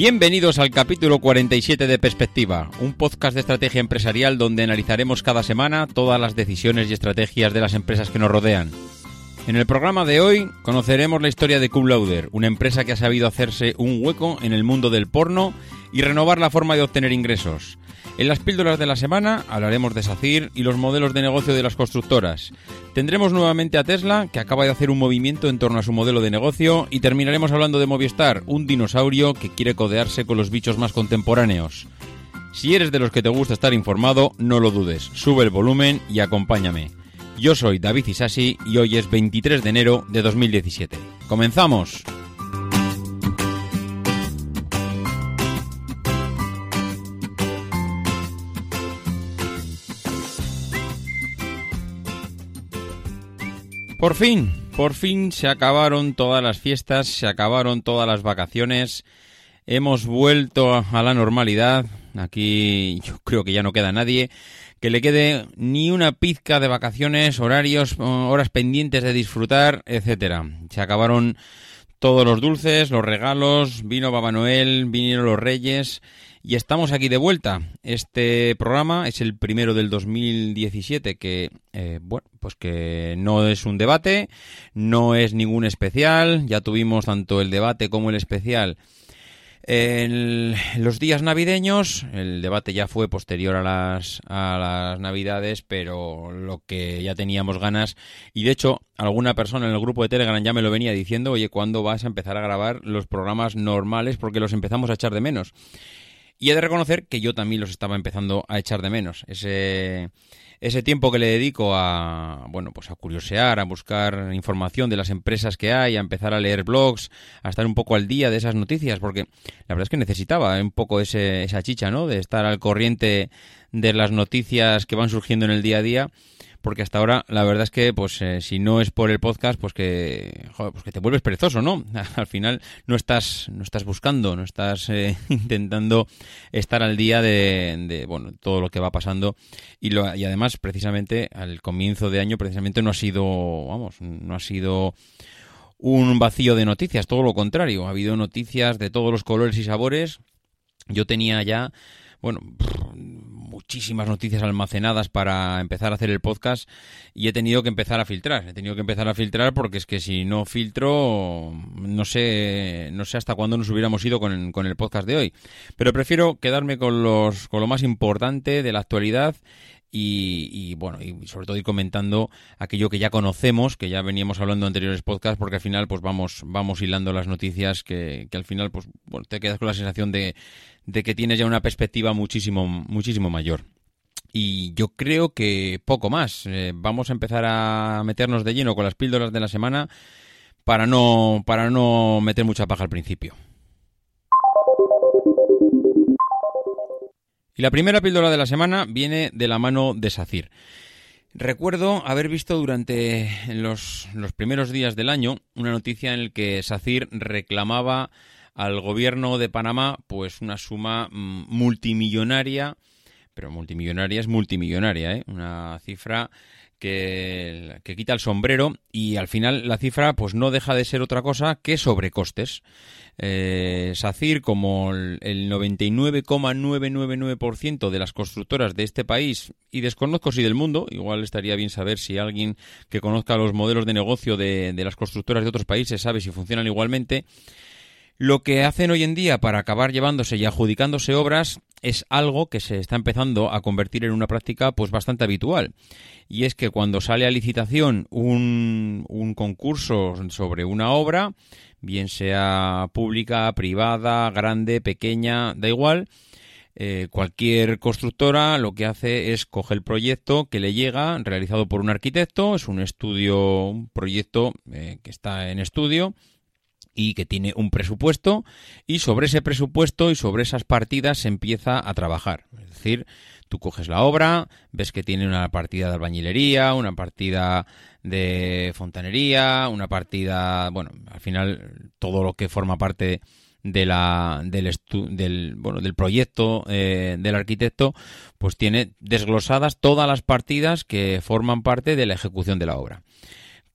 Bienvenidos al capítulo 47 de Perspectiva, un podcast de estrategia empresarial donde analizaremos cada semana todas las decisiones y estrategias de las empresas que nos rodean. En el programa de hoy conoceremos la historia de Cum una empresa que ha sabido hacerse un hueco en el mundo del porno y renovar la forma de obtener ingresos. En las píldoras de la semana hablaremos de SACIR y los modelos de negocio de las constructoras. Tendremos nuevamente a Tesla, que acaba de hacer un movimiento en torno a su modelo de negocio, y terminaremos hablando de Movistar, un dinosaurio que quiere codearse con los bichos más contemporáneos. Si eres de los que te gusta estar informado, no lo dudes, sube el volumen y acompáñame. Yo soy David Isasi y hoy es 23 de enero de 2017. ¡Comenzamos! Por fin, por fin se acabaron todas las fiestas, se acabaron todas las vacaciones, hemos vuelto a la normalidad, aquí yo creo que ya no queda nadie que le quede ni una pizca de vacaciones, horarios, horas pendientes de disfrutar, etcétera. Se acabaron todos los dulces, los regalos, vino Papá Noel, vinieron los Reyes y estamos aquí de vuelta. Este programa es el primero del 2017 que, eh, bueno, pues que no es un debate, no es ningún especial, ya tuvimos tanto el debate como el especial en los días navideños, el debate ya fue posterior a las, a las navidades, pero lo que ya teníamos ganas, y de hecho alguna persona en el grupo de Telegram ya me lo venía diciendo, oye, ¿cuándo vas a empezar a grabar los programas normales? Porque los empezamos a echar de menos. Y he de reconocer que yo también los estaba empezando a echar de menos. Ese, ese tiempo que le dedico a, bueno, pues a curiosear, a buscar información de las empresas que hay, a empezar a leer blogs, a estar un poco al día de esas noticias, porque la verdad es que necesitaba un poco ese, esa chicha, ¿no? De estar al corriente de las noticias que van surgiendo en el día a día porque hasta ahora la verdad es que pues eh, si no es por el podcast pues que joder, pues que te vuelves perezoso no al final no estás no estás buscando no estás eh, intentando estar al día de, de, bueno todo lo que va pasando. Y lo, y además precisamente al comienzo de año precisamente no ha sido vamos no ha sido un vacío de noticias todo lo contrario. Ha habido noticias de todos los colores y sabores. Yo tenía ya bueno, muchísimas noticias almacenadas para empezar a hacer el podcast y he tenido que empezar a filtrar. He tenido que empezar a filtrar porque es que si no filtro, no sé, no sé hasta cuándo nos hubiéramos ido con, con el podcast de hoy. Pero prefiero quedarme con los, con lo más importante de la actualidad y, bueno, y sobre todo ir comentando aquello que ya conocemos, que ya veníamos hablando en anteriores podcasts, porque al final pues vamos, vamos hilando las noticias que, que al final pues bueno, te quedas con la sensación de, de que tienes ya una perspectiva muchísimo, muchísimo mayor. Y yo creo que poco más. Eh, vamos a empezar a meternos de lleno con las píldoras de la semana para no, para no meter mucha paja al principio. Y la primera píldora de la semana viene de la mano de SACIR. Recuerdo haber visto durante los, los primeros días del año una noticia en la que SACIR reclamaba al gobierno de Panamá pues una suma mm, multimillonaria, pero multimillonaria es multimillonaria, ¿eh? una cifra que, que, quita el sombrero y al final la cifra pues no deja de ser otra cosa que sobrecostes. Eh, SACIR, como el, el 99,999% de las constructoras de este país, y desconozco si del mundo, igual estaría bien saber si alguien que conozca los modelos de negocio de, de las constructoras de otros países sabe si funcionan igualmente, lo que hacen hoy en día para acabar llevándose y adjudicándose obras es algo que se está empezando a convertir en una práctica pues bastante habitual. Y es que cuando sale a licitación un, un concurso sobre una obra, bien sea pública, privada, grande, pequeña, da igual, eh, cualquier constructora lo que hace es coge el proyecto que le llega realizado por un arquitecto, es un estudio, un proyecto eh, que está en estudio y que tiene un presupuesto y sobre ese presupuesto y sobre esas partidas se empieza a trabajar. Es decir, tú coges la obra, ves que tiene una partida de albañilería, una partida de fontanería, una partida, bueno, al final todo lo que forma parte de la, del, estu- del, bueno, del proyecto eh, del arquitecto, pues tiene desglosadas todas las partidas que forman parte de la ejecución de la obra.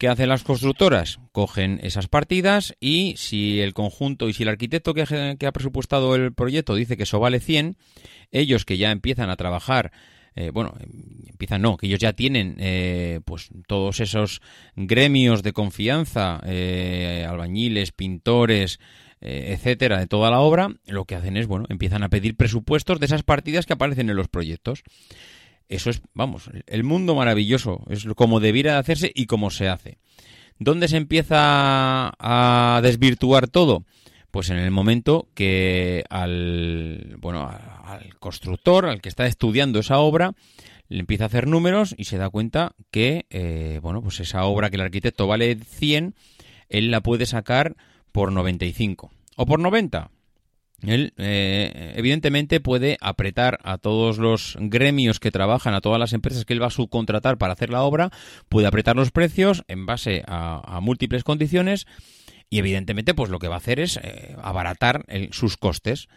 ¿Qué hacen las constructoras? Cogen esas partidas y si el conjunto y si el arquitecto que, ha- que ha presupuestado el proyecto dice que eso vale 100, ellos que ya empiezan a trabajar, eh, bueno, em, empiezan no, que ellos ya tienen eh, pues todos esos gremios de confianza, eh, albañiles, pintores, eh, etcétera, de toda la obra, lo que hacen es, bueno, empiezan a pedir presupuestos de esas partidas que aparecen en los proyectos. Eso es, vamos, el mundo maravilloso, es como debiera de hacerse y como se hace. ¿Dónde se empieza a desvirtuar todo? Pues en el momento que al, bueno, al constructor, al que está estudiando esa obra, le empieza a hacer números y se da cuenta que, eh, bueno, pues esa obra que el arquitecto vale 100, él la puede sacar por 95 o por 90. Él, eh, evidentemente, puede apretar a todos los gremios que trabajan, a todas las empresas que él va a subcontratar para hacer la obra, puede apretar los precios en base a, múltiples condiciones y, evidentemente, pues lo que va a hacer es eh, abaratar sus costes.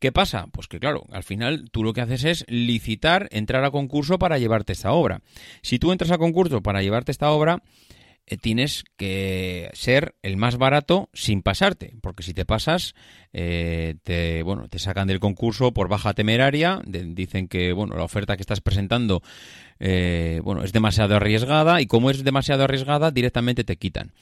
¿Qué pasa? Pues que claro, al final tú lo que haces es licitar, entrar a concurso para llevarte esta obra. Si tú entras a concurso para llevarte esta obra, tienes que ser el más barato sin pasarte, porque si te pasas, eh, te, bueno, te sacan del concurso por baja temeraria, dicen que bueno, la oferta que estás presentando eh, bueno, es demasiado arriesgada y como es demasiado arriesgada, directamente te quitan.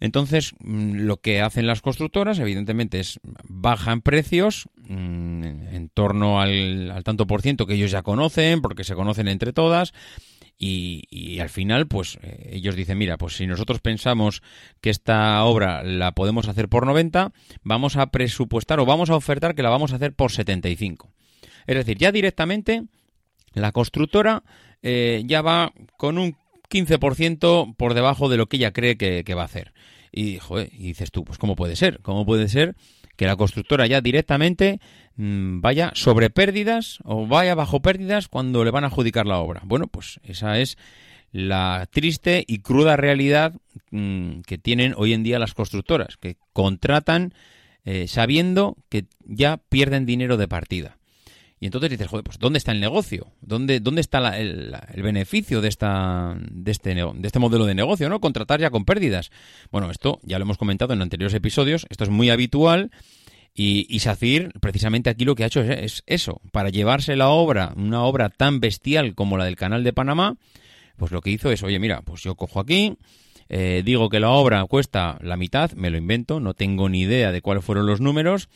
Entonces, mm, lo que hacen las constructoras, evidentemente, es bajan precios mm, en torno al tanto por ciento que ellos ya conocen, porque se conocen entre todas, y, al final, pues eh, ellos dicen, mira, pues si nosotros pensamos que esta obra la podemos hacer por 90, vamos a presupuestar o vamos a ofertar que la vamos a hacer por 75. Es decir, ya directamente la constructora eh, ya va con un 15% por debajo de lo que ella cree que, va a hacer. Y, y dices tú, pues ¿cómo puede ser? ¿Cómo puede ser que la constructora ya directamente vaya sobre pérdidas o vaya bajo pérdidas cuando le van a adjudicar la obra? Bueno, pues esa es la triste y cruda realidad mm, que tienen hoy en día las constructoras, que contratan eh, sabiendo que ya pierden dinero de partida. Y entonces dices, joder, pues ¿dónde está el negocio? ¿Dónde, dónde está la- el, el beneficio de, esta, de, este, de este modelo de negocio? ¿no? Contratar ya con pérdidas. Bueno, esto ya lo hemos comentado en anteriores episodios, esto es muy habitual y, y SACIR precisamente aquí lo que ha hecho es, es eso, para llevarse la obra, una obra tan bestial como la del Canal de Panamá, pues lo que hizo es, oye, mira, pues yo cojo aquí, eh, digo que la obra cuesta la mitad, me lo invento, no tengo ni idea de cuáles fueron los números,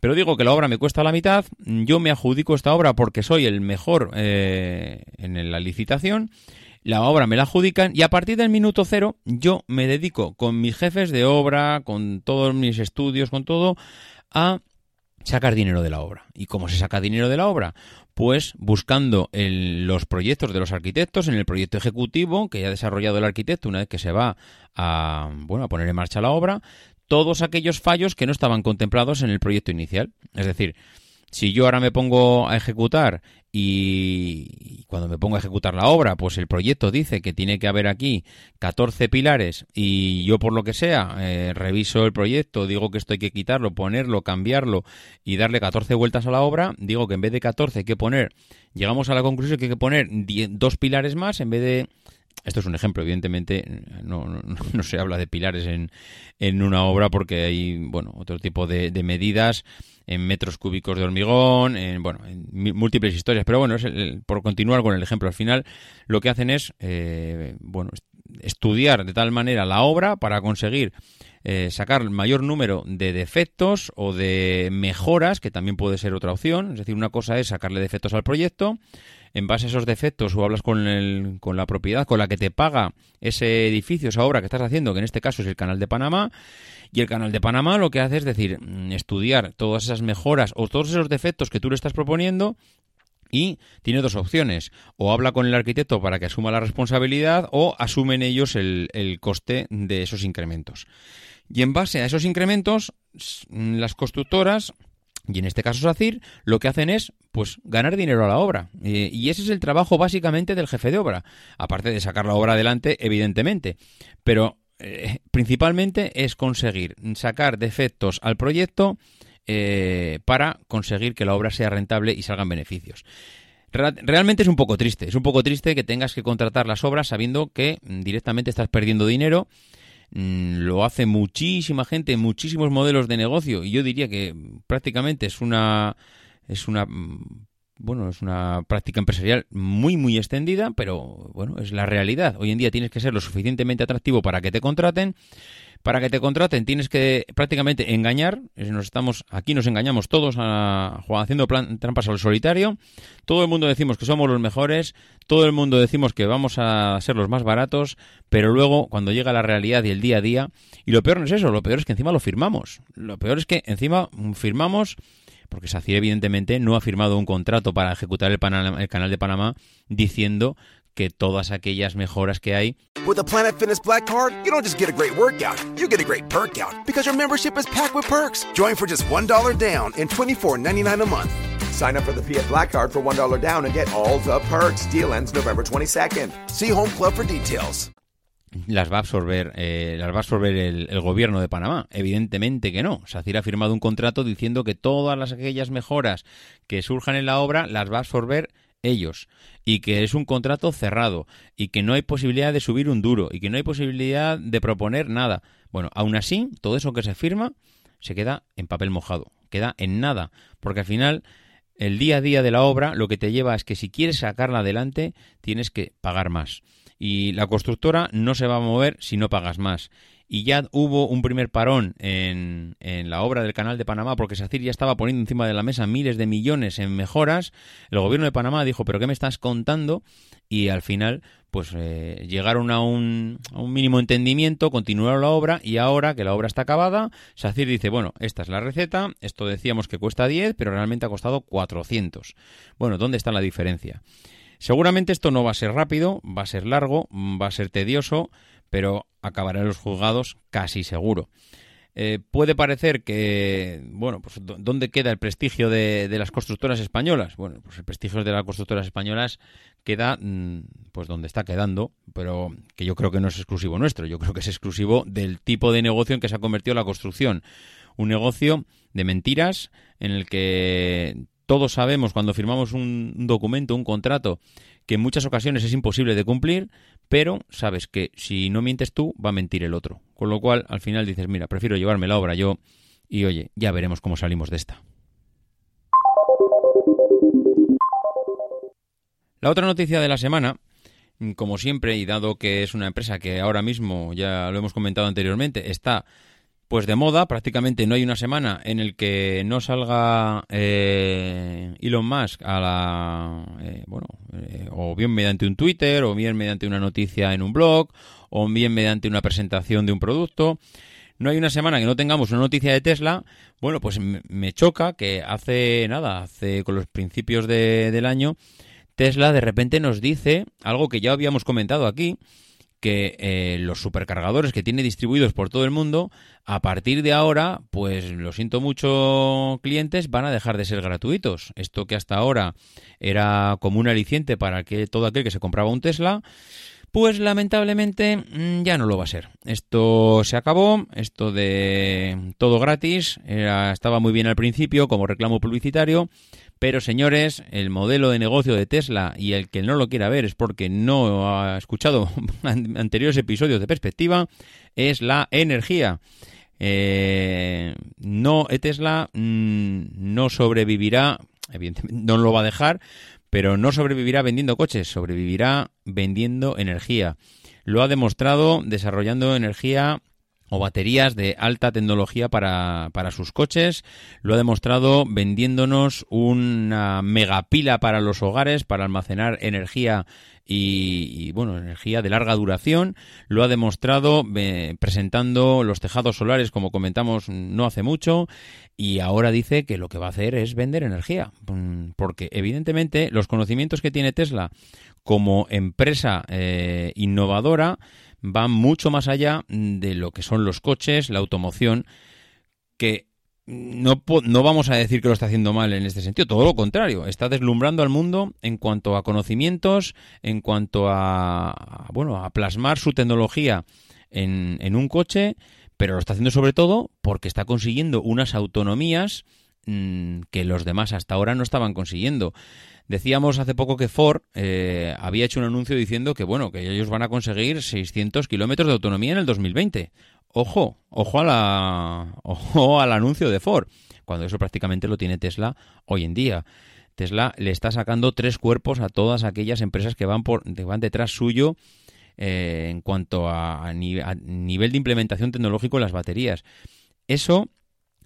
pero digo que la obra me cuesta la mitad, yo me adjudico esta obra porque soy el mejor eh, en la licitación, la obra me la adjudican y a partir del minuto cero yo me dedico con mis jefes de obra, con todos mis estudios, con todo, a sacar dinero de la obra. ¿Y cómo se saca dinero de la obra? Pues buscando en los proyectos de los arquitectos, en el proyecto ejecutivo que ya ha desarrollado el arquitecto una vez que se va a, bueno, a poner en marcha la obra, todos aquellos fallos que no estaban contemplados en el proyecto inicial. Es decir, si yo ahora me pongo a ejecutar y cuando me pongo a ejecutar la obra, pues el proyecto dice que tiene que haber aquí 14 pilares y yo por lo que sea eh, reviso el proyecto, digo que esto hay que quitarlo, ponerlo, cambiarlo y darle 14 vueltas a la obra, digo que en vez de 14 hay que poner, llegamos a la conclusión que hay que poner 10 dos pilares más en vez de esto es un ejemplo, evidentemente no, no, no se habla de pilares en, en una obra porque hay bueno otro tipo de medidas en metros cúbicos de hormigón, en, bueno, en múltiples historias. Pero bueno, es el- por continuar con el ejemplo, al final lo que hacen es eh, bueno est- estudiar de tal manera la obra para conseguir eh, sacar el mayor número de defectos o de mejoras, que también puede ser otra opción. Es decir, una cosa es sacarle defectos al proyecto, en base a esos defectos o hablas con, el, con la propiedad con la que te paga ese edificio, esa obra que estás haciendo, que en este caso es el Canal de Panamá, y el Canal de Panamá lo que hace es decir, mm, estudiar todas esas mejoras o todos esos defectos que tú le estás proponiendo y tiene dos opciones. O habla con el arquitecto para que asuma la responsabilidad o asumen ellos el, el coste de esos incrementos. Y en base a esos incrementos, s- las constructoras, y en este caso SACIR, lo que hacen es pues ganar dinero a la obra. Eh, y ese es el trabajo básicamente del jefe de obra. Aparte de sacar la obra adelante, evidentemente. Pero eh, principalmente es conseguir sacar defectos al proyecto eh, para conseguir que la obra sea rentable y salgan beneficios. Realmente es un poco triste, es un poco triste que tengas que contratar las obras sabiendo que mm, directamente estás perdiendo dinero. Mm, Lo hace muchísima gente, muchísimos modelos de negocio y yo diría que prácticamente es una es una mm, bueno, es una práctica empresarial muy muy extendida, pero bueno, es la realidad. Hoy en día tienes que ser lo suficientemente atractivo para que te contraten. Para que te contraten tienes que prácticamente engañar. Nos estamos aquí nos engañamos todos a, haciendo plan- trampas al solitario. Todo el mundo decimos que somos los mejores, todo el mundo decimos que vamos a ser los más baratos, pero luego cuando llega la realidad y el día a día, y lo peor no es eso, lo peor es que encima lo firmamos. Lo peor es que encima mm, firmamos porque SACIR evidentemente no ha firmado un contrato para ejecutar el, el canal de Panamá diciendo que todas aquellas mejoras que hay With a Planet Fitness Black Card, you don't just get a great workout, you get a great perk out because your membership is packed with perks. Join for just $1 down and $24.99 a month. Sign up for the Fiat Black Card for $1 down and get all the perks. Deal ends November 22nd. See Home Club for details. las va a absorber, eh, las va a absorber el, el gobierno de Panamá. Evidentemente que no. SACIR ha firmado un contrato diciendo que todas las aquellas mejoras que surjan en la obra las va a absorber ellos y que es un contrato cerrado y que no hay posibilidad de subir un duro y que no hay posibilidad de proponer nada. Bueno, aún así, todo eso que se firma se queda en papel mojado, queda en nada, porque al final el día a día de la obra lo que te lleva es que si quieres sacarla adelante tienes que pagar más. Y la constructora no se va a mover si no pagas más. Y ya hubo un primer parón en, en la obra del Canal de Panamá porque SACIR ya estaba poniendo encima de la mesa miles de millones en mejoras. El gobierno de Panamá dijo, pero ¿qué me estás contando? Y al final, pues eh, llegaron a un, a un mínimo entendimiento, continuaron la obra y ahora que la obra está acabada, SACIR dice, bueno, esta es la receta, esto decíamos que cuesta 10, pero realmente ha costado 400. Bueno, ¿dónde está la diferencia? Seguramente esto no va a ser rápido, va a ser largo, va a ser tedioso, pero acabará en los juzgados casi seguro. Eh, puede parecer que, bueno, pues ¿dó- ¿dónde queda el prestigio de, de las constructoras españolas? Bueno, pues el prestigio de las constructoras españolas queda, mm, pues donde está quedando, pero que yo creo que no es exclusivo nuestro, yo creo que es exclusivo del tipo de negocio en que se ha convertido la construcción. Un negocio de mentiras en el que todos sabemos cuando firmamos un documento, un contrato, que en muchas ocasiones es imposible de cumplir, pero sabes que si no mientes tú, va a mentir el otro. Con lo cual, al final dices, mira, prefiero llevarme la obra yo y oye, ya veremos cómo salimos de esta. La otra noticia de la semana, como siempre, y dado que es una empresa que ahora mismo, ya lo hemos comentado anteriormente, está pues de moda, prácticamente no hay una semana en el que no salga eh, Elon Musk a la eh, bueno eh, o bien mediante un Twitter o bien mediante una noticia en un blog o bien mediante una presentación de un producto. No hay una semana que no tengamos una noticia de Tesla. Bueno, pues me choca que hace nada, hace con los principios de- del año, Tesla de repente nos dice algo que ya habíamos comentado aquí, que eh, los supercargadores que tiene distribuidos por todo el mundo, a partir de ahora, pues lo siento mucho, clientes, van a dejar de ser gratuitos. Esto que hasta ahora era como un aliciente para que todo aquel que se compraba un Tesla, pues lamentablemente mm, ya no lo va a ser. Esto se acabó, esto de todo gratis, estaba muy bien al principio como reclamo publicitario, pero señores, el modelo de negocio de Tesla y el que no lo quiera ver es porque no ha escuchado an- anteriores episodios de perspectiva, es la energía. Eh, no, Tesla mm, no sobrevivirá, evidentemente no lo va a dejar, pero no sobrevivirá vendiendo coches, sobrevivirá vendiendo energía. Lo ha demostrado desarrollando energía o baterías de alta tecnología para, para sus coches. Lo ha demostrado vendiéndonos una megapila para los hogares para almacenar energía y, bueno, energía de larga duración. Lo ha demostrado eh, presentando los tejados solares, como comentamos no hace mucho, y ahora dice que lo que va a hacer es vender energía, Mm, porque evidentemente los conocimientos que tiene Tesla como empresa eh, innovadora van mucho más allá de lo que son los coches, la automoción, que no, no vamos a decir que lo está haciendo mal en este sentido, todo lo contrario, está deslumbrando al mundo en cuanto a conocimientos, en cuanto a, bueno, a plasmar su tecnología en, en un coche, pero lo está haciendo sobre todo porque está consiguiendo unas autonomías mm, que los demás hasta ahora no estaban consiguiendo. Decíamos hace poco que Ford eh, había hecho un anuncio diciendo que bueno que ellos van a conseguir 600 kilómetros de autonomía en el 2020. Ojo, ojo a la, ojo al anuncio de Ford, cuando eso prácticamente lo tiene Tesla hoy en día. Tesla le está sacando tres cuerpos a todas aquellas empresas que van por, que van detrás suyo eh, en cuanto a, a ni- a nivel de implementación tecnológico en las baterías. Eso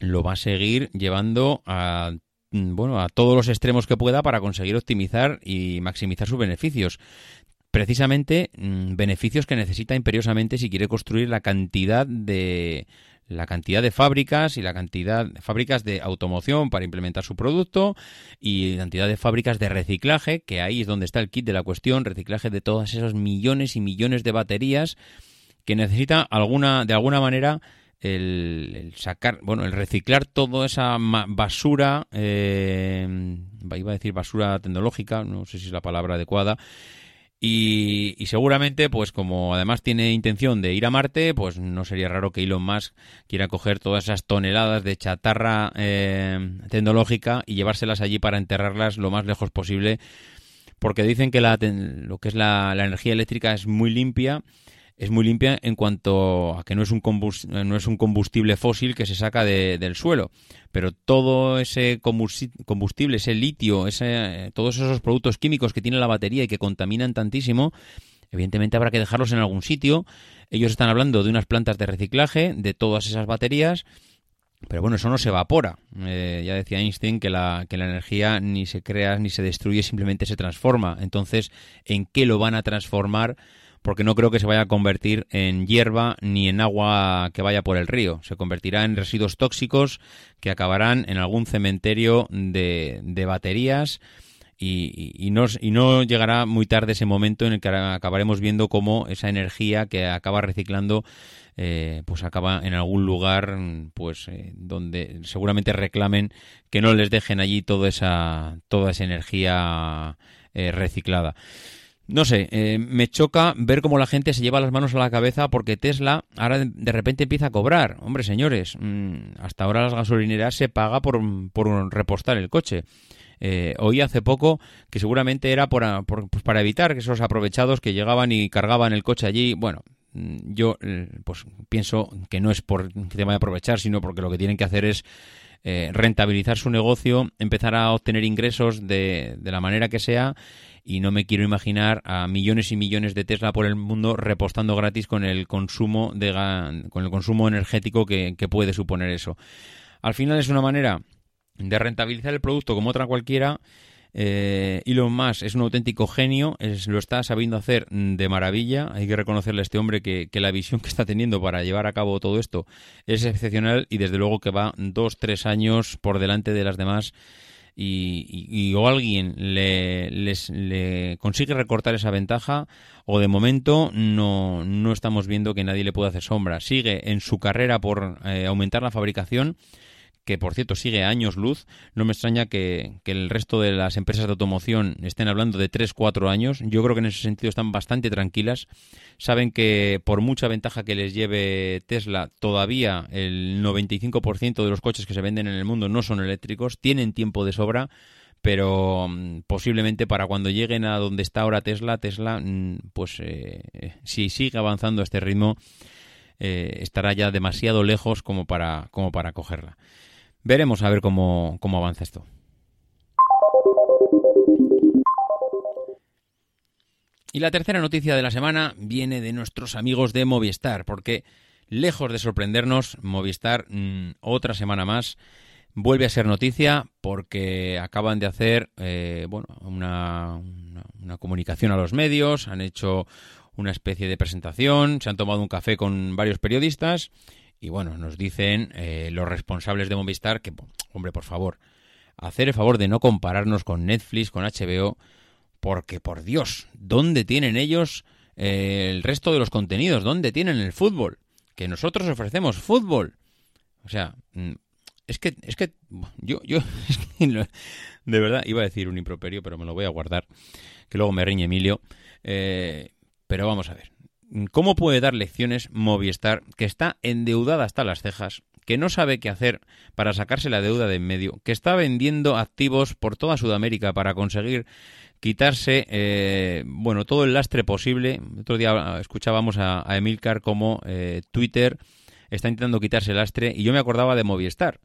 lo va a seguir llevando a mm, bueno, a todos los extremos que pueda para conseguir optimizar y maximizar sus beneficios. Precisamente mm, beneficios que necesita imperiosamente si quiere construir la cantidad de la cantidad de fábricas y la cantidad de fábricas de automoción para implementar su producto y la cantidad de fábricas de reciclaje, que ahí es donde está el kit de la cuestión, reciclaje de todos esos millones y millones de baterías que necesita alguna de alguna manera el, sacar, bueno, el reciclar toda esa basura, eh, iba a decir basura tecnológica, no sé si es la palabra adecuada, y, seguramente, pues como además tiene intención de ir a Marte, pues no sería raro que Elon Musk quiera coger todas esas toneladas de chatarra eh, tecnológica y llevárselas allí para enterrarlas lo más lejos posible, porque dicen que la, lo que es la energía eléctrica es muy limpia es muy limpia en cuanto a que no es un, no es un combustible fósil que se saca de- del suelo, pero todo ese combusti- combustible, ese litio, ese, todos esos productos químicos que tiene la batería y que contaminan tantísimo, evidentemente habrá que dejarlos en algún sitio. Ellos están hablando de unas plantas de reciclaje de todas esas baterías. Pero bueno, eso no se evapora. Eh, ya decía Einstein que la, que la energía ni se crea ni se destruye, simplemente se transforma. Entonces, ¿en qué lo van a transformar? Porque no creo que se vaya a convertir en hierba ni en agua que vaya por el río. Se convertirá en residuos tóxicos que acabarán en algún cementerio de, baterías y, y- y no, y no llegará muy tarde ese momento en el que acabaremos viendo cómo esa energía que acaba reciclando eh, pues acaba en algún lugar pues eh, donde seguramente reclamen que no les dejen allí toda esa toda esa energía eh, reciclada. No sé, eh, me choca ver cómo la gente se lleva las manos a la cabeza porque Tesla ahora de- de repente empieza a cobrar. Hombre, señores, mm, hasta ahora las gasolineras se paga por, por repostar el coche. Eh, oí hace poco que seguramente era por, por- pues para evitar que esos aprovechados que llegaban y cargaban el coche allí, bueno, mm, yo eh, pues pienso que no es por que te vaya a aprovechar, sino porque lo que tienen que hacer es eh, rentabilizar su negocio, empezar a obtener ingresos de, de la manera que sea y no me quiero imaginar a millones y millones de Tesla por el mundo repostando gratis con el consumo de con el consumo energético que, puede suponer eso. Al final es una manera de rentabilizar el producto como otra cualquiera. Eh, Elon Musk es un auténtico genio, lo está sabiendo hacer de maravilla. Hay que reconocerle a este hombre que la visión que está teniendo para llevar a cabo todo esto es excepcional y desde luego que va dos, tres años por delante de las demás y, y- y o alguien le, les- le consigue recortar esa ventaja o de momento no, no estamos viendo que nadie le pueda hacer sombra. Sigue en su carrera por eh, aumentar la fabricación que por cierto sigue a años luz, no me extraña que, que el resto de las empresas de automoción estén hablando de 3-4 años. Yo creo que en ese sentido están bastante tranquilas. Saben que por mucha ventaja que les lleve Tesla, todavía el 95% de los coches que se venden en el mundo no son eléctricos, tienen tiempo de sobra pero mm, posiblemente para cuando lleguen a donde está ahora Tesla, Tesla, mm, pues eh, si sigue avanzando a este ritmo, eh, estará ya demasiado lejos como para, como para cogerla. Veremos a ver cómo, cómo avanza esto. Y la tercera noticia de la semana viene de nuestros amigos de Movistar, porque lejos de sorprendernos, Movistar mm, otra semana más vuelve a ser noticia porque acaban de hacer eh, bueno, una, una- una comunicación a los medios, han hecho una especie de presentación, se han tomado un café con varios periodistas y bueno, nos dicen eh, los responsables de Movistar que, hombre, por favor, hacer el favor de no compararnos con Netflix, con HBO, porque por Dios, ¿dónde tienen ellos eh, el resto de los contenidos? ¿Dónde tienen el fútbol? Que nosotros ofrecemos fútbol. O sea, mm, es que, es que, yo, yo, es que de verdad, iba a decir un improperio, pero me lo voy a guardar, que luego me riñe Emilio. Eh, pero vamos a ver, ¿cómo puede dar lecciones Movistar, que está endeudada hasta las cejas, que no sabe qué hacer para sacarse la deuda de en medio, que está vendiendo activos por toda Sudamérica para conseguir quitarse, eh, bueno, todo el lastre posible? Otro día escuchábamos a, a Emilcar como eh, Twitter está intentando quitarse el lastre y yo me acordaba de Movistar.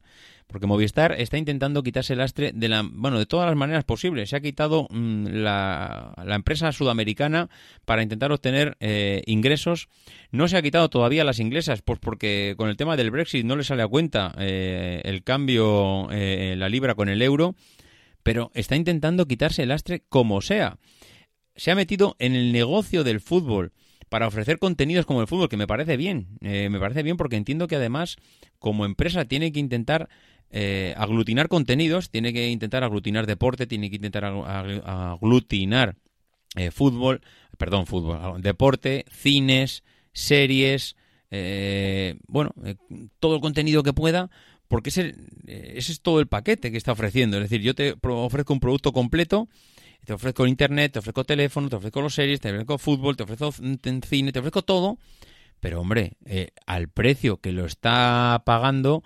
Porque Movistar está intentando quitarse el lastre de la, bueno, de todas las maneras posibles. Se ha quitado mm, la, la empresa sudamericana para intentar obtener eh, ingresos. No se ha quitado todavía las inglesas, pues porque con el tema del Brexit no le sale a cuenta eh, el cambio eh, la libra con el euro, pero está intentando quitarse el lastre como sea. Se ha metido en el negocio del fútbol para ofrecer contenidos como el fútbol, que me parece bien. Eh, me parece bien porque entiendo que además, como empresa, tiene que intentar eh, aglutinar contenidos, tiene que intentar aglutinar deporte, tiene que intentar aglu- aglu- aglutinar eh, fútbol, perdón, fútbol, deporte, cines, series, eh, bueno, eh, todo el contenido que pueda, porque ese, eh, ese es todo el paquete que está ofreciendo. Es decir, yo te ofrezco un producto completo, te ofrezco internet, te ofrezco teléfono, te ofrezco los series, te ofrezco fútbol, te ofrezco c- cine, te ofrezco todo, pero hombre, eh, al precio que lo está pagando,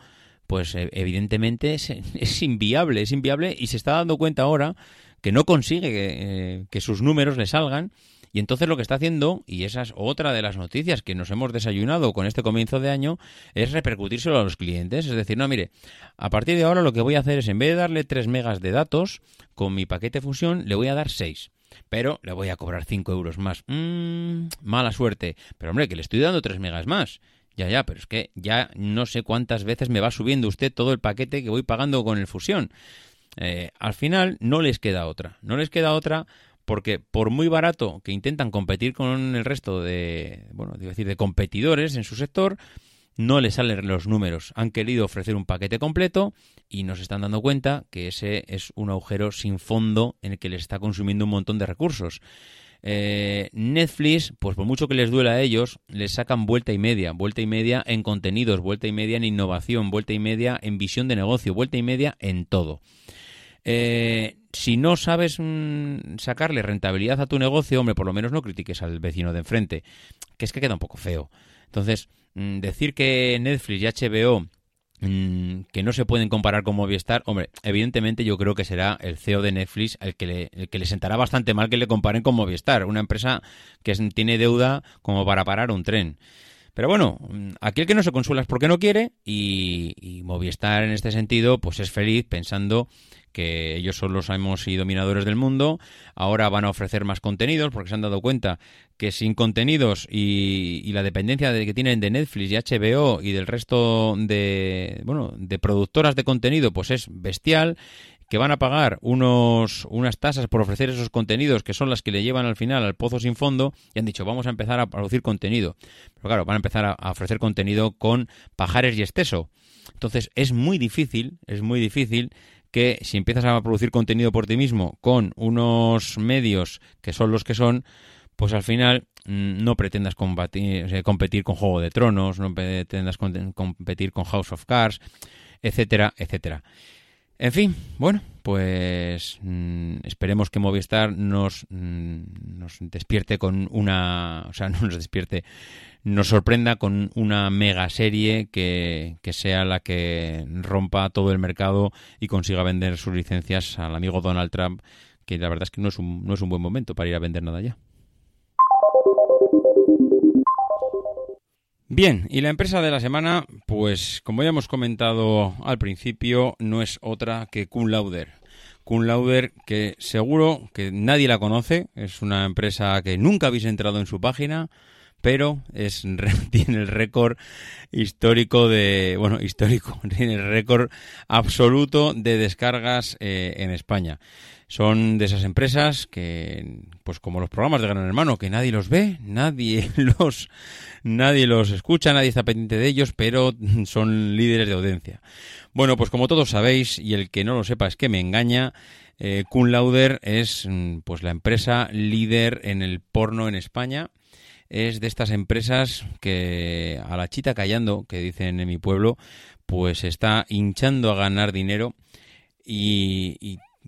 pues eh, evidentemente es, es inviable, es inviable. Y se está dando cuenta ahora que no consigue que, eh, que sus números le salgan y entonces lo que está haciendo, y esa es otra de las noticias que nos hemos desayunado con este comienzo de año, es repercutírselo a los clientes. Es decir, no, mire, a partir de ahora lo que voy a hacer es, en vez de darle 3 megas de datos, con mi paquete fusión le voy a dar 6. Pero le voy a cobrar 5 euros más. Mm, mala suerte. Pero hombre, que le estoy dando 3 megas más. Ya, ya, pero es que ya no sé cuántas veces me va subiendo usted todo el paquete que voy pagando con el fusión. Eh, al final no les queda otra. No les queda otra porque por muy barato que intentan competir con el resto de, bueno, digo decir, de competidores en su sector, no les salen los números. Han querido ofrecer un paquete completo y nos están dando cuenta que ese es un agujero sin fondo en el que les está consumiendo un montón de recursos. Eh, Netflix, pues por mucho que les duela a ellos, les sacan vuelta y media, vuelta y media en contenidos, vuelta y media en innovación, vuelta y media en visión de negocio, vuelta y media en todo. Eh, si no sabes mm, sacarle rentabilidad a tu negocio, hombre, por lo menos no critiques al vecino de enfrente, que es que queda un poco feo. Entonces, mm, decir que Netflix y HBO mm, que no se pueden comparar con Movistar, hombre, evidentemente yo creo que será el CEO de Netflix el que le, el que le sentará bastante mal que le comparen con Movistar, una empresa que tiene deuda como para parar un tren. Pero bueno, aquel que no se consuela es porque no quiere y, y Movistar en este sentido pues es feliz pensando que ellos son los amos y dominadores del mundo, ahora van a ofrecer más contenidos porque se han dado cuenta que sin contenidos y, la dependencia de que tienen de Netflix y HBO y del resto de bueno de productoras de contenido pues es bestial que van a pagar unos unas tasas por ofrecer esos contenidos que son las que le llevan al final al pozo sin fondo y han dicho vamos a empezar a producir contenido pero claro van a empezar a, a ofrecer contenido con pajares y exceso. Entonces es muy difícil es muy difícil que si empiezas a producir contenido por ti mismo con unos medios que son los que son, pues al final mm, no pretendas combatir- competir con Juego de Tronos, no pretendas competir con House of Cards, etcétera, etcétera. En fin, bueno, pues mm, esperemos que Movistar nos, mm, nos despierte con una... O sea, no nos despierte, nos sorprenda con una mega serie que, que sea la que rompa todo el mercado y consiga vender sus licencias al amigo Donald Trump, que la verdad es que no es un, no es un buen momento para ir a vender nada ya. Bien, y la empresa de la semana, pues como ya hemos comentado al principio, no es otra que Kun Lauder. Kun Lauder, que seguro que nadie la conoce, es una empresa que nunca habéis entrado en su página, pero es tiene el récord histórico de bueno histórico tiene el récord absoluto de descargas eh, en España son de esas empresas que pues como los programas de Gran Hermano que nadie los ve nadie los nadie los escucha nadie está pendiente de ellos pero son líderes de audiencia. Bueno pues como todos sabéis y el que no lo sepa es que me engaña eh, Lauder es mm, pues la empresa líder en el porno en España. Es de estas empresas que a la chita callando, que dicen en mi pueblo, pues está hinchando a ganar dinero y-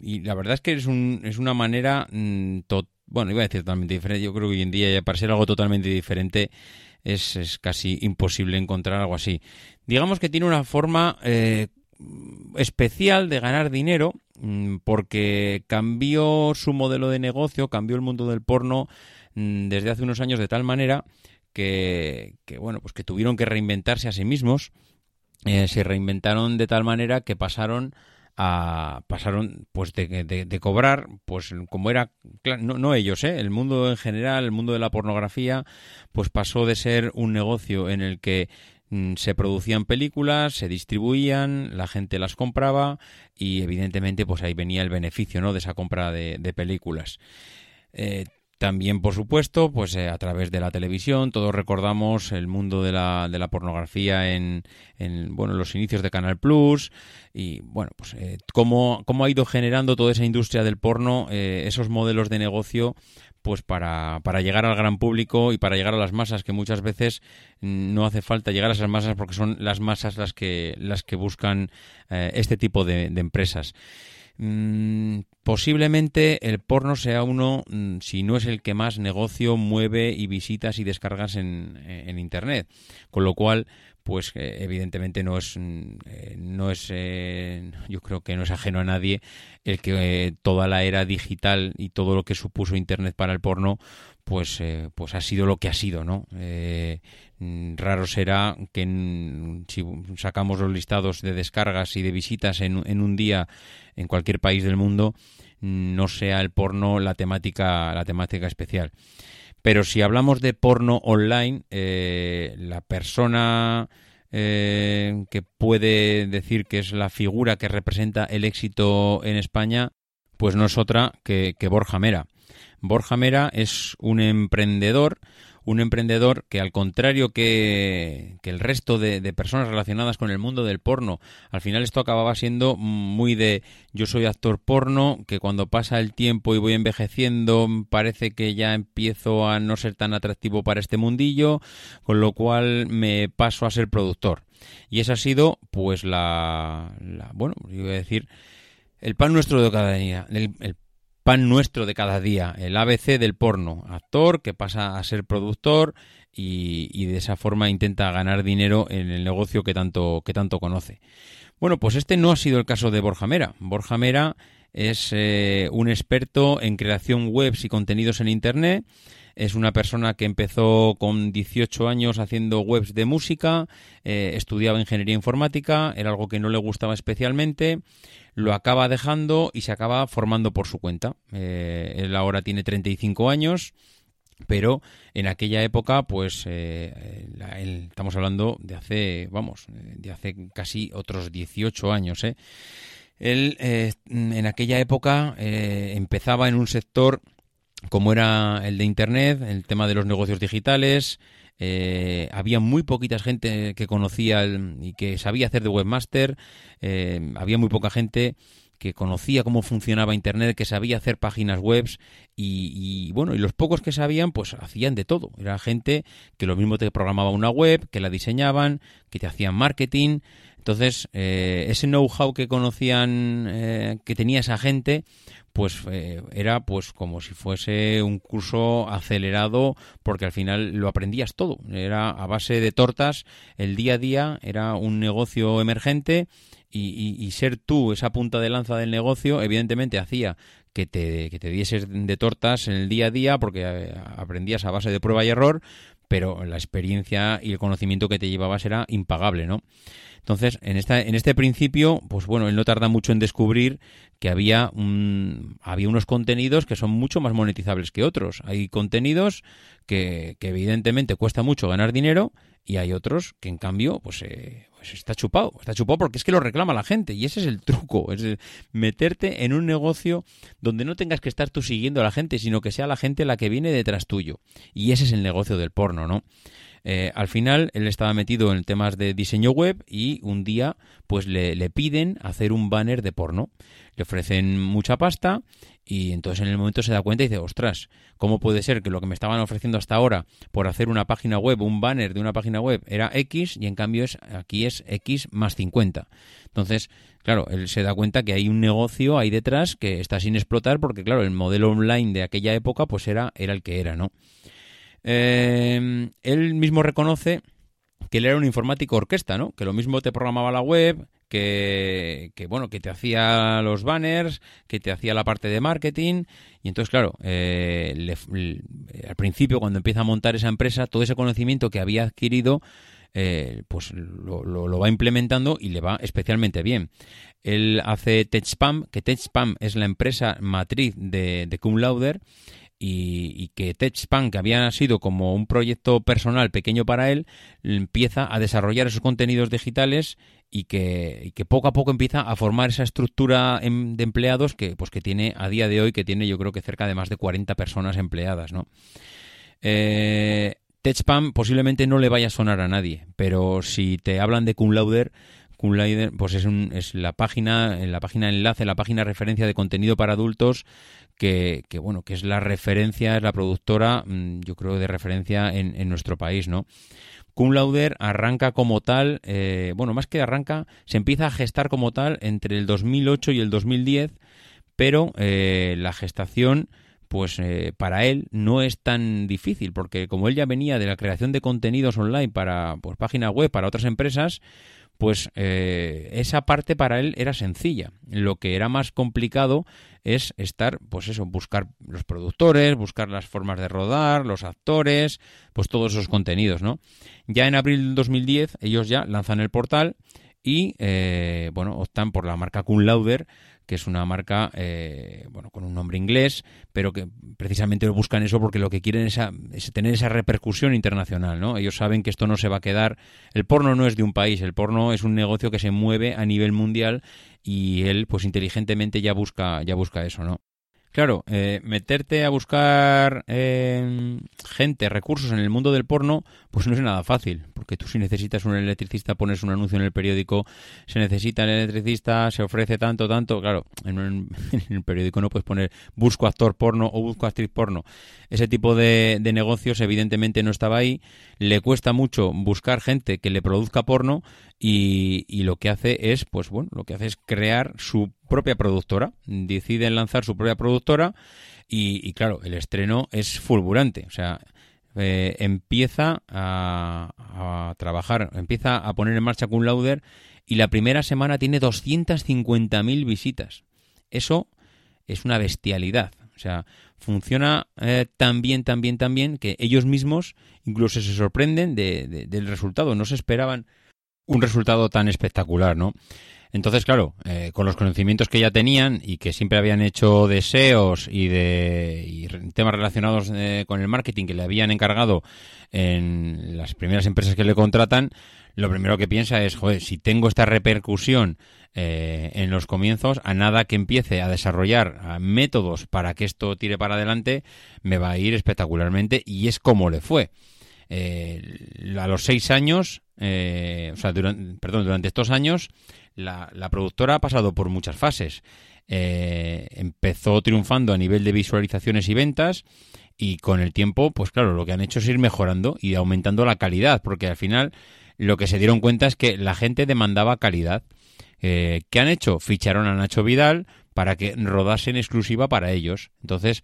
y la verdad es que es, un, es una manera, mm, to- bueno, iba a decir totalmente diferente, yo creo que hoy en día ya para ser algo totalmente diferente es, es casi imposible encontrar algo así. Digamos que tiene una forma eh, especial de ganar dinero mm, porque cambió su modelo de negocio, cambió el mundo del porno mm, desde hace unos años de tal manera que, que, bueno, pues que tuvieron que reinventarse a sí mismos. Eh, se reinventaron de tal manera que pasaron a pasaron pues de, de- cobrar pues como era no, no ellos eh, el mundo en general el mundo de la pornografía pues pasó de ser un negocio en el que mm, se producían películas, se distribuían, la gente las compraba y evidentemente pues ahí venía el beneficio ¿no? de esa compra de, de películas. Eh, también, por supuesto, pues eh, a través de la televisión, todos recordamos el mundo de la, de la pornografía en, en, bueno, los inicios de Canal Plus y bueno, pues eh, cómo, cómo ha ido generando toda esa industria del porno, eh, esos modelos de negocio pues para, para llegar al gran público y para llegar a las masas que muchas veces no hace falta llegar a esas masas porque son las masas las que las que buscan este tipo de, de empresas. Mm, posiblemente el porno sea uno, mm, si no es el que más negocio mueve y visitas y descargas en, en internet, con lo cual pues eh, evidentemente no es mm, eh, no es eh, yo creo que no es ajeno a nadie el que toda la era digital y todo lo que supuso internet para el porno pues pues ha sido lo que ha sido no mm, raro será que si sacamos los listados de descargas y de visitas en, en un día en cualquier país del mundo no sea el porno la temática la temática especial pero si hablamos de porno online, eh, la persona eh, que puede decir que es la figura que representa el éxito en España, pues no es otra que, que Borja Mera. Borja Mera es un emprendedor, un emprendedor que al contrario que, el resto de, personas relacionadas con el mundo del porno, al final esto acababa siendo muy de yo soy actor porno, que cuando pasa el tiempo y voy envejeciendo parece que ya empiezo a no ser tan atractivo para este mundillo, con lo cual me paso a ser productor. Y esa ha sido pues la, la bueno, yo iba a decir el pan nuestro de cada día, el pan nuestro de cada día, el ABC del porno, actor que pasa a ser productor y, de esa forma intenta ganar dinero en el negocio que tanto, que tanto conoce. Bueno, pues este no ha sido el caso de Borja Mera. Borja Mera es eh, un experto en creación webs y contenidos en Internet. Es una persona que empezó con 18 años haciendo webs de música, eh, estudiaba ingeniería informática, era algo que no le gustaba especialmente, lo acaba dejando y se acaba formando por su cuenta. Eh, él ahora tiene 35 años, pero en aquella época, pues eh, estamos hablando de hace, vamos, de hace casi otros 18 años, ¿eh? Él en aquella época empezaba en un sector como era el de Internet, el tema de los negocios digitales. Eh, había muy poquita gente que conocía el- y que sabía hacer de webmaster. eh, había muy poca gente que conocía cómo funcionaba Internet, que sabía hacer páginas web y, bueno, y los pocos que sabían, pues hacían de todo. Era gente que lo mismo te programaba una web, que la diseñaban, que te hacían marketing. Entonces, eh, ese know-how que conocían, eh, que tenía esa gente, pues eh, era pues como si fuese un curso acelerado porque al final lo aprendías todo. Era a base de tortas el día a día era un negocio emergente y, ser tú esa punta de lanza del negocio evidentemente hacía que te, que te dieses de tortas en el día a día porque eh, aprendías a base de prueba y error pero la experiencia y el conocimiento que te llevabas era impagable, ¿no? Entonces, en, esta, en este principio, pues bueno, él no tarda mucho en descubrir que había, un, había unos contenidos que son mucho más monetizables que otros. Hay contenidos que, que evidentemente cuesta mucho ganar dinero y hay otros que en cambio, pues, eh, está chupado, está chupado porque es que lo reclama la gente y ese es el truco, es meterte en un negocio donde no tengas que estar tú siguiendo a la gente, sino que sea la gente la que viene detrás tuyo. Y ese es el negocio del porno, ¿no? Eh, al final él estaba metido en temas de diseño web y un día pues le, le piden hacer un banner de porno. Le ofrecen mucha pasta y entonces en el momento se da cuenta y dice, ostras, ¿cómo puede ser que lo que me estaban ofreciendo hasta ahora por hacer una página web, un banner de una página web era X y en cambio es aquí es X más 50? Entonces, claro, él se da cuenta que hay un negocio ahí detrás que está sin explotar porque claro, el modelo online de aquella época pues era, era el que era, ¿no? Eh, él mismo reconoce que él era un informático orquesta, ¿no? Que lo mismo te programaba la web, que, que, bueno, que te hacía los banners, que te hacía la parte de marketing. Y entonces, claro, eh, le- al principio, cuando empieza a montar esa empresa, todo ese conocimiento que había adquirido, eh, pues lo, lo- va implementando y le va especialmente bien. Él hace TechSpam, que TechSpam es la empresa matriz de, de Cum Lauder, y, que TechSpan, que había sido como un proyecto personal pequeño para él, empieza a desarrollar esos contenidos digitales y que, que poco a poco empieza a formar esa estructura em- de empleados que, pues, que tiene a día de hoy, que tiene yo creo que cerca de más de 40 personas empleadas, ¿no? Eh, TechSpam posiblemente no le vaya a sonar a nadie, pero si te hablan de Cum Lauder, Cum Lauder pues es, la página, la página enlace, la página referencia de contenido para adultos que, bueno, que es la referencia, es la productora, mm, yo creo, de referencia en, en nuestro país, ¿no? Cum Lauder arranca como tal, eh, bueno, más que arranca, se empieza a gestar como tal entre el 2008 y el 2010, pero eh, la gestación, pues eh, para él no es tan difícil, porque como él ya venía de la creación de contenidos online para pues, páginas web, para otras empresas, pues eh, esa parte para él era sencilla. Lo que era más complicado es estar, pues eso, buscar los productores, buscar las formas de rodar, los actores, pues todos esos contenidos, ¿no? Ya en abril del 2010 ellos ya lanzan el portal y, eh, bueno, optan por la marca Cum Lauder, que es una marca, eh, bueno, con un nombre inglés, pero que precisamente buscan eso porque lo que quieren es, a- tener esa repercusión internacional, ¿no? Ellos saben que esto no se va a quedar. El porno no es de un país, el porno es un negocio que se mueve a nivel mundial y él, pues inteligentemente ya busca, ya busca eso, ¿no? Claro, eh, meterte a buscar eh, gente, recursos en el mundo del porno, pues no es nada fácil, porque tú si necesitas un electricista pones un anuncio en el periódico, se necesita el electricista, se ofrece tanto, tanto, claro, en, un- el periódico no puedes poner busco actor porno o busco actriz porno. Ese tipo de, de negocios evidentemente no estaba ahí, le cuesta mucho buscar gente que le produzca porno y, y lo que hace es, pues bueno, lo que hace es crear su propia productora, deciden lanzar su propia productora y, y claro, el estreno es fulgurante, o sea, eh, empieza a, trabajar, empieza a poner en marcha Cum Lauder y la primera semana tiene 250.000 visitas. Eso es una bestialidad. O sea, funciona eh, tan bien, tan bien, tan bien que ellos mismos incluso se sorprenden de- de- del resultado. No se esperaban un resultado tan espectacular, ¿no? Entonces, claro, eh, con los conocimientos que ya tenían y que siempre habían hecho deseos y de y temas relacionados eh, con el marketing que le habían encargado en las primeras empresas que le contratan, lo primero que piensa es, joder, si tengo esta repercusión eh, en los comienzos, a nada que empiece a desarrollar métodos para que esto tire para adelante, me va a ir espectacularmente y es como le fue. Eh, a los seis años, eh, o sea, perdón, durante estos años, la, la productora ha pasado por muchas fases. Eh, empezó triunfando a nivel de visualizaciones y ventas y con el tiempo, pues claro, lo que han hecho es ir mejorando y aumentando la calidad, porque al final lo que se dieron cuenta es que la gente demandaba calidad. Eh, ¿Qué han hecho? Ficharon a Nacho Vidal para que rodase en exclusiva para ellos. Entonces,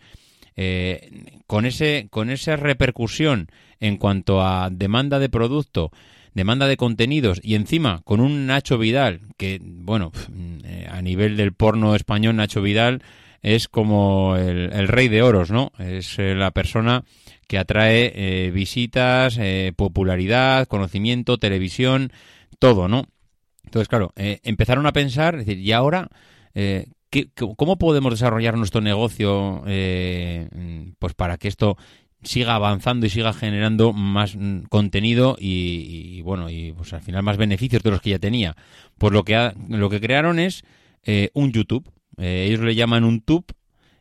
eh, con, ese, con esa repercusión en cuanto a demanda de producto, demanda de contenidos y encima con un Nacho Vidal que, bueno, eh, a nivel del porno español, Nacho Vidal es como el, el rey de oros, ¿no? Es eh, la persona que atrae eh, visitas, eh, popularidad, conocimiento, televisión, todo, ¿no? Entonces, claro, eh, empezaron a pensar, es decir, ¿y ahora eh, ¿qué- qué- cómo podemos desarrollar nuestro negocio eh, pues para que esto siga avanzando y siga generando más mm, contenido y, bueno y pues al final más beneficios de los que ya tenía. Pues lo que ha- lo que crearon es eh, un YouTube. Eh, ellos le llaman un tube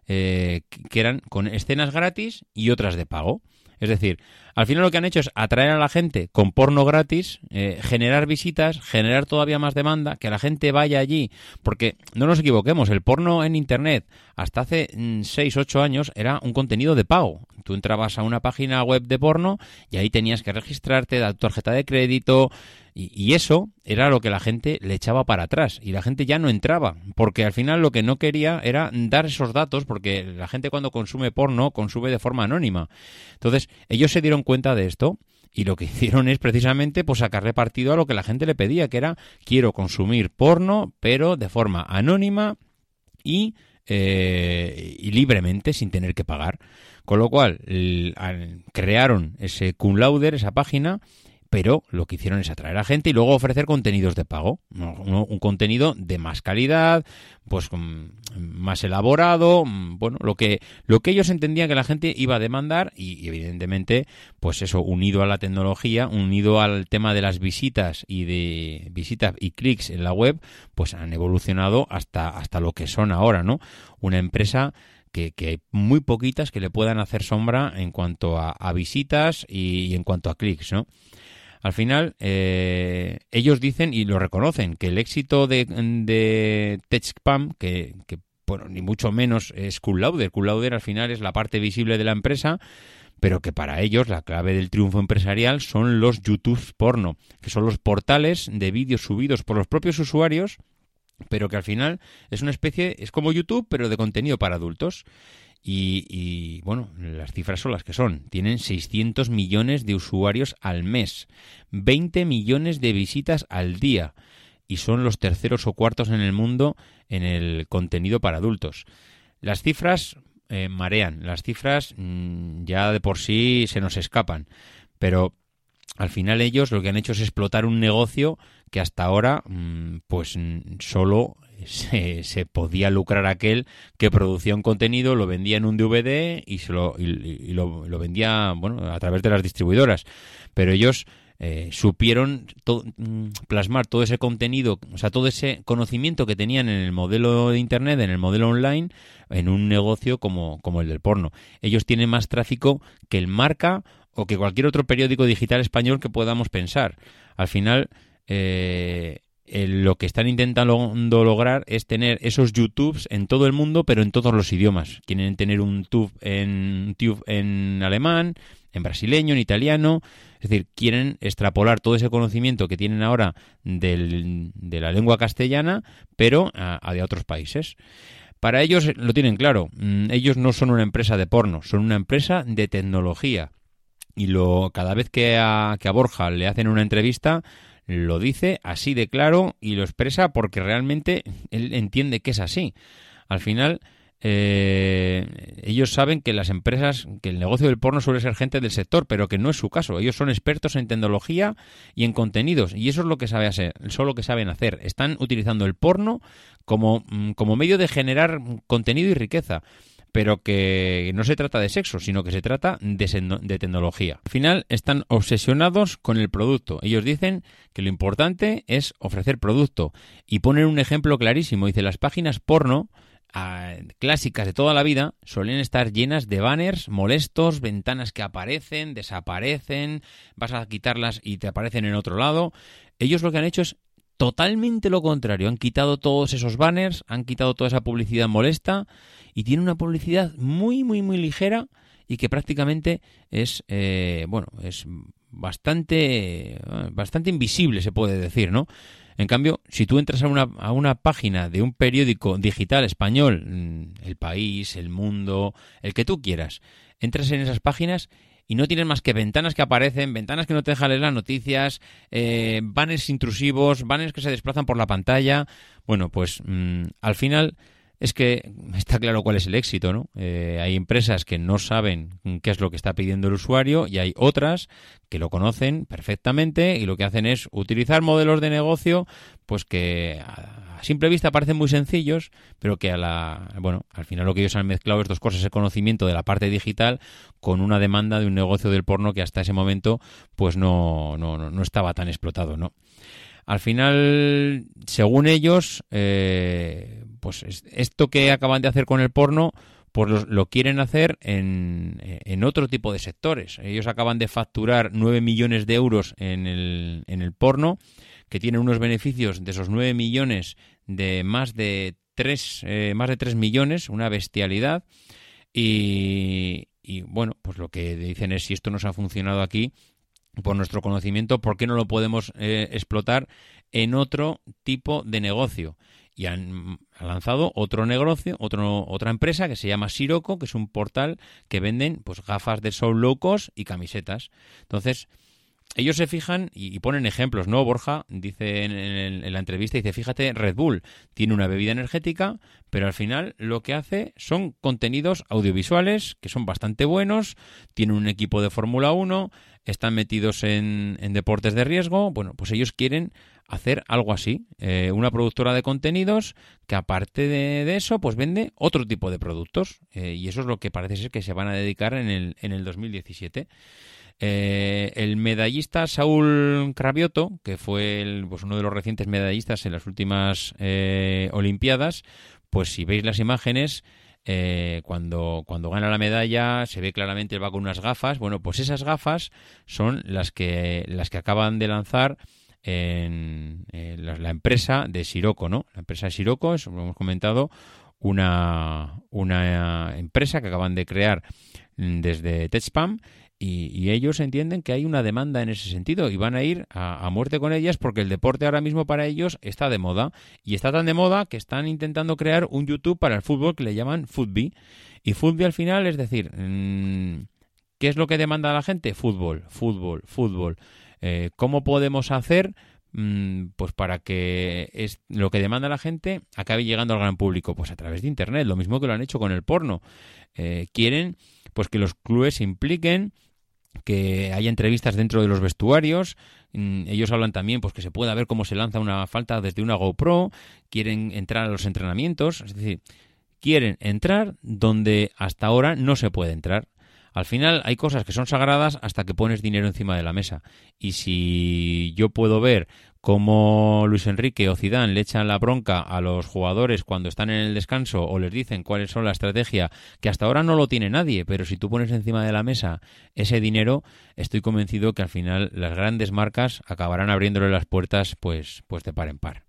eh, que eran con escenas gratis y otras de pago es decir, al final lo que han hecho es atraer a la gente con porno gratis, eh, generar visitas, generar todavía más demanda, que la gente vaya allí. Porque no nos equivoquemos, el porno en Internet hasta hace 6, 8 años era un contenido de pago. Tú entrabas a una página web de porno y ahí tenías que registrarte, dar tu tarjeta de crédito y, eso era lo que la gente le echaba para atrás y la gente ya no entraba porque al final lo que no quería era dar esos datos porque la gente cuando consume porno consume de forma anónima. Entonces ellos se dieron cuenta de esto y lo que hicieron es precisamente pues sacarle partido a lo que la gente le pedía, que era quiero consumir porno pero de forma anónima y, eh, libremente sin tener que pagar. Con lo cual crearon ese cum laude, esa página, pero lo que hicieron es atraer a gente y luego ofrecer contenidos de pago, un contenido de más calidad, pues con- más elaborado, mm, bueno, lo que lo que ellos entendían que la gente iba a demandar y, evidentemente, pues eso unido a la tecnología, unido al tema de las visitas y de visitas y clics en la web, pues han evolucionado hasta hasta lo que son ahora, ¿no? Una empresa que, que hay muy poquitas que le puedan hacer sombra en cuanto a, a visitas y, y en cuanto a clics, ¿no? Al final, eh, ellos dicen y lo reconocen que el éxito de, de TechSpam, que, que, bueno, ni mucho menos es Cool Lauder. Cool Lauder al final es la parte visible de la empresa, pero que para ellos la clave del triunfo empresarial son los YouTube porno, que son los portales de vídeos subidos por los propios usuarios, pero que al final es una especie, es como YouTube, pero de contenido para adultos. Y, bueno, las cifras son las que son. Tienen 600 millones de usuarios al mes, 20 millones de visitas al día y son los terceros o cuartos en el mundo en el contenido para adultos. Las cifras eh, marean, las cifras mm, ya de por sí se nos escapan, pero al final ellos lo que han hecho es explotar un negocio que hasta ahora mm, pues solo se, podía lucrar aquel que producía un contenido, lo vendía en un DVD y, se lo, y, y lo, vendía bueno, a través de las distribuidoras. Pero ellos eh, supieron mm, plasmar todo ese contenido, o sea, todo ese conocimiento que tenían en el modelo de Internet, en el modelo online, en un negocio como, como el del porno. Ellos tienen más tráfico que el Marca o que cualquier otro periódico digital español que podamos pensar. Al final, eh, eh, lo que están intentando lograr es tener esos YouTubes en todo el mundo, pero en todos los idiomas. Quieren tener un tube en, tube en alemán, en brasileño, en italiano. Es decir, quieren extrapolar todo ese conocimiento que tienen ahora del- de la lengua castellana, pero a, a de otros países. Para ellos lo tienen claro. Mm, Ellos no son una empresa de porno, son una empresa de tecnología. Y lo cada vez que a, que a Borja le hacen una entrevista, lo dice así de claro y lo expresa porque realmente él entiende que es así. Al final, eh, ellos saben que las empresas, que el negocio del porno suele ser gente del sector, pero que no es su caso. Ellos son expertos en tecnología y en contenidos, y eso es lo que sabe hacer, eso es lo que saben hacer. Están utilizando el porno como, mm, como medio de generar contenido y riqueza pero que no se trata de sexo, sino que se trata de, tecnología. Al final están obsesionados con el producto. Ellos dicen que lo importante es ofrecer producto y ponen un ejemplo clarísimo. Dice, las páginas porno ah, clásicas de toda la vida suelen estar llenas de banners molestos, ventanas que aparecen, desaparecen, vas a quitarlas y te aparecen en otro lado. Ellos lo que han hecho es totalmente lo contrario. Han quitado todos esos banners, han quitado toda esa publicidad molesta y tienen una publicidad muy, muy, muy ligera y que prácticamente es, eh, bueno, es bastante, eh, bastante invisible, se puede decir, ¿no? En cambio, si tú entras a una, a una página de un periódico digital español, mm, El País, El Mundo, el que tú quieras, entras en esas páginas y no tienes más que ventanas que aparecen, ventanas que no te dejan leer las noticias, eh, banners intrusivos, banners que se desplazan por la pantalla. Bueno, pues mm, al final es que está claro cuál es el éxito, ¿no? Eh, hay empresas que no saben qué es lo que está pidiendo el usuario y hay otras que lo conocen perfectamente y lo que hacen es utilizar modelos de negocio, pues que a simple vista parecen muy sencillos, pero que a la, bueno, al final lo que ellos han mezclado es dos cosas, el conocimiento de la parte digital con una demanda de un negocio del porno que hasta ese momento, pues no, no, no, estaba tan explotado, ¿no? Al final, según ellos, eh, pues es- esto que acaban de hacer con el porno, pues lo, lo quieren hacer en, en otro tipo de sectores. Ellos acaban de facturar 9 millones de euros en el, en el porno, que tienen unos beneficios de esos 9 millones de más de 3, eh, más de 3 millones, una bestialidad. Y, y, bueno, pues lo que dicen es si esto nos ha funcionado aquí, por nuestro conocimiento, ¿por qué no lo podemos eh, explotar en otro tipo de negocio? Y han, lanzado otro negocio, otro, otra empresa que se llama Siroco, que es un portal que venden pues gafas de sol low cost y camisetas. Entonces, ellos se fijan y, ponen ejemplos, ¿no? Borja dice en la entrevista, dice, fíjate, Red Bull tiene una bebida energética, pero al final lo que hace son contenidos audiovisuales que son bastante buenos, tienen un equipo de Fórmula 1, están metidos en, en deportes de riesgo, bueno, pues ellos quieren hacer algo así, eh, una productora de contenidos que aparte de, de eso, pues vende otro tipo de productos, eh, y eso es lo que parece ser que se van a dedicar en el, en el 2017. Eh, el medallista Saúl Cravioto, que fue el, pues uno de los recientes medallistas en las últimas eh, Olimpiadas, pues si veis las imágenes, eh, cuando, cuando gana la medalla se ve claramente él va con unas gafas. Bueno, pues esas gafas son las que, las que acaban de lanzar en, la, empresa de Siroco, ¿no? La empresa de Siroco, es, como hemos comentado, una, una empresa que acaban de crear mm, desde TechSpam y, y ellos entienden que hay una demanda en ese sentido y van a ir a, muerte con ellas porque el deporte ahora mismo para ellos está de moda y está tan de moda que están intentando crear un YouTube para el fútbol que le llaman Footbee y Footbee al final es decir mm, ¿qué es lo que demanda la gente? Fútbol, fútbol, fútbol. Eh, ¿cómo podemos hacer mm, pues para que es lo que demanda la gente acabe llegando al gran público pues a través de internet lo mismo que lo han hecho con el porno. Eh, quieren pues que los clubes se impliquen que haya entrevistas dentro de los vestuarios. Mm, Ellos hablan también pues que se pueda ver cómo se lanza una falta desde una GoPro, quieren entrar a los entrenamientos, es decir, quieren entrar donde hasta ahora no se puede entrar. Al final hay cosas que son sagradas hasta que pones dinero encima de la mesa. Y si yo puedo ver cómo Luis Enrique o Zidane le echan la bronca a los jugadores cuando están en el descanso o les dicen cuáles son la estrategia, que hasta ahora no lo tiene nadie, pero si tú pones encima de la mesa ese dinero, estoy convencido que al final las grandes marcas acabarán abriéndole las puertas pues, pues de par en par.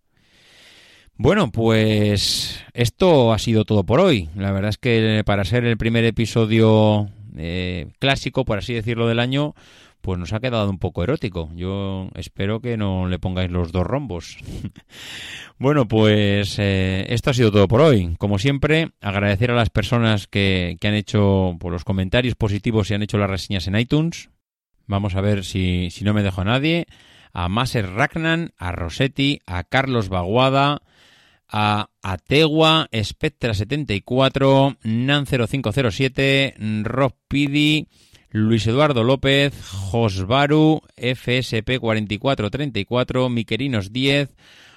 Bueno, pues esto ha sido todo por hoy. La verdad es que para ser el primer episodio eh, clásico, por así decirlo, del año, pues nos ha quedado un poco erótico. Yo espero que no le pongáis los dos rombos. bueno, pues eh, esto ha sido todo por hoy. Como siempre, agradecer a las personas que, que han hecho por los comentarios positivos y han hecho las reseñas en iTunes. Vamos a ver si, si no me dejo a nadie. A Maser Ragnan, a Rossetti, a Carlos Baguada, a Ategua, Spectra74, Nan0507, Rob Pidi, Luis Eduardo López, Josbaru, FSP4434, Miquerinos 10,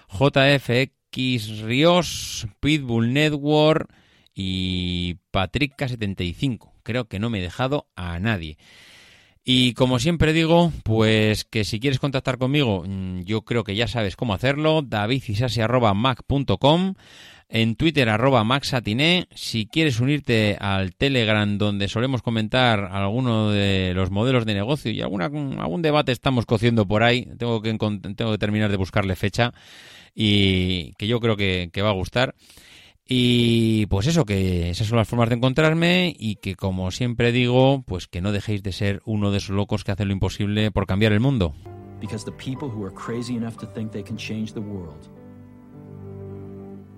JFX Ríos, Pitbull Network y Patrick75. Creo que no me he dejado a nadie. Y como siempre digo, pues que si quieres contactar conmigo, mm, yo creo que ya sabes cómo hacerlo, davidisasi.mac.com, en Twitter arroba maxatiné, si quieres unirte al Telegram donde solemos comentar alguno de los modelos de negocio y alguna, algún debate estamos cociendo por ahí, tengo que, tengo que terminar de buscarle fecha y que yo creo que, va a gustar. Y pues eso, que esas son las formas de encontrarme y que como siempre digo, pues que no dejéis de ser uno de esos locos que hacen lo imposible por cambiar el mundo. Because the people who are crazy enough to think they can change the